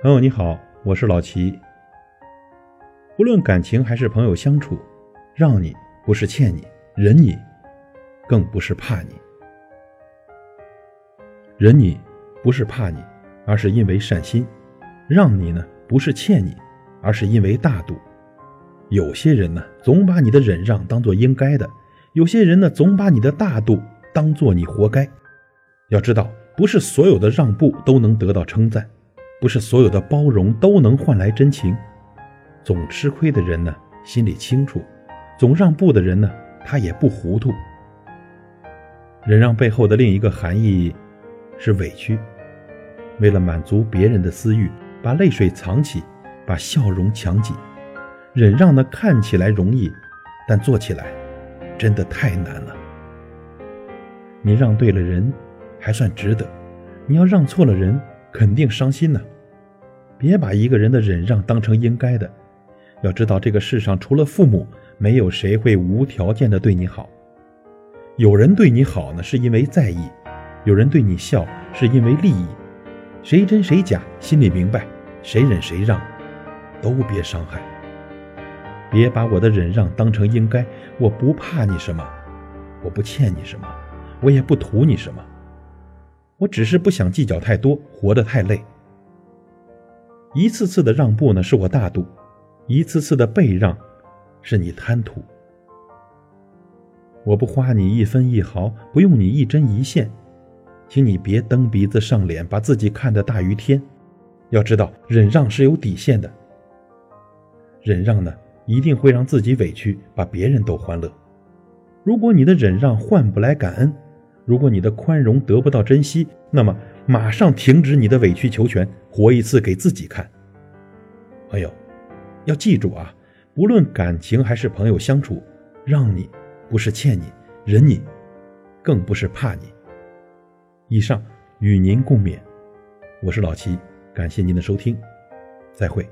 朋友你好，我是老齐。无论感情还是朋友相处，让你不是欠你，忍你，更不是怕你。忍你不是怕你，而是因为善心；让你呢，不是欠你，而是因为大度。有些人呢，总把你的忍让当做应该的；有些人呢，总把你的大度当做你活该。要知道，不是所有的让步都能得到称赞，不是所有的包容都能换来真情。总吃亏的人呢，心里清楚；总让步的人呢，他也不糊涂。忍让背后的另一个含义是委屈，为了满足别人的私欲，把泪水藏起，把笑容强挤。忍让呢，看起来容易，但做起来真的太难了。你让对了人，还算值得；你要让错了人，肯定伤心呢。别把一个人的忍让当成应该的。要知道，这个世上除了父母，没有谁会无条件的对你好。有人对你好呢，是因为在意；有人对你笑，是因为利益。谁真谁假，心里明白。谁忍谁让，都别伤害。别把我的忍让当成应该。我不怕你什么，我不欠你什么，我也不图你什么。我只是不想计较太多，活得太累。一次次的让步呢，是我大度；一次次的被让，是你贪图。我不花你一分一毫，不用你一针一线，请你别蹬鼻子上脸，把自己看得大于天。要知道，忍让是有底线的。忍让呢？一定会让自己委屈，把别人都欢乐。如果你的忍让换不来感恩，如果你的宽容得不到珍惜，那么马上停止你的委曲求全，活一次给自己看。朋友，要记住啊，不论感情还是朋友相处，让你不是欠你，忍你，更不是怕你。以上与您共勉，我是老齐，感谢您的收听，再会。